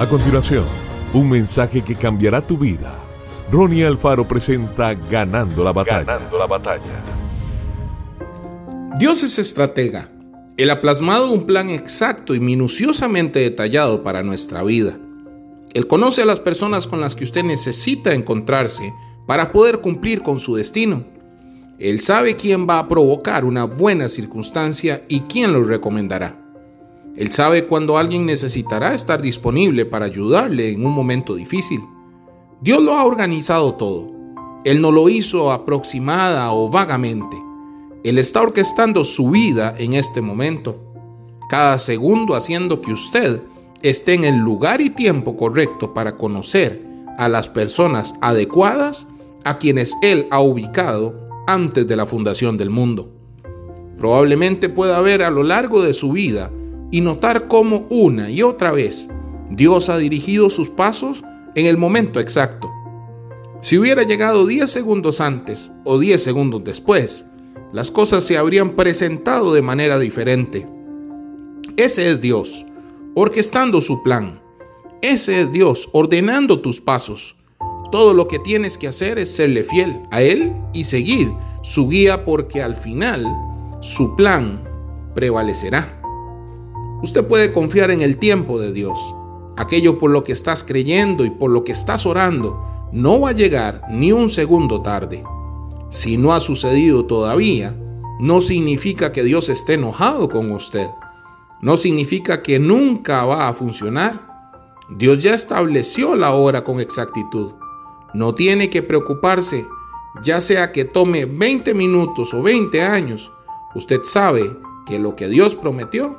A continuación, un mensaje que cambiará tu vida. Ronnie Alfaro presenta Ganando la batalla. Ganando la batalla. Dios es estratega. Él ha plasmado un plan exacto y minuciosamente detallado para nuestra vida. Él conoce a las personas con las que usted necesita encontrarse para poder cumplir con su destino. Él sabe quién va a provocar una buena circunstancia y quién lo recomendará. Él sabe cuándo alguien necesitará estar disponible para ayudarle en un momento difícil. Dios lo ha organizado todo. Él no lo hizo aproximada o vagamente. Él está orquestando su vida en este momento, cada segundo haciendo que usted esté en el lugar y tiempo correcto para conocer a las personas adecuadas a quienes Él ha ubicado antes de la fundación del mundo. Probablemente pueda ver a lo largo de su vida y notar cómo una y otra vez Dios ha dirigido sus pasos en el momento exacto. Si hubiera llegado 10 segundos antes o 10 segundos después, las cosas se habrían presentado de manera diferente. Ese es Dios, orquestando su plan. Ese es Dios ordenando tus pasos. Todo lo que tienes que hacer es serle fiel a Él y seguir su guía porque al final su plan prevalecerá. Usted puede confiar en el tiempo de Dios. Aquello por lo que estás creyendo y por lo que estás orando no va a llegar ni un segundo tarde. Si no ha sucedido todavía, no significa que Dios esté enojado con usted. No significa que nunca va a funcionar. Dios ya estableció la hora con exactitud. No tiene que preocuparse, ya sea que tome 20 minutos o 20 años. Usted sabe que lo que Dios prometió,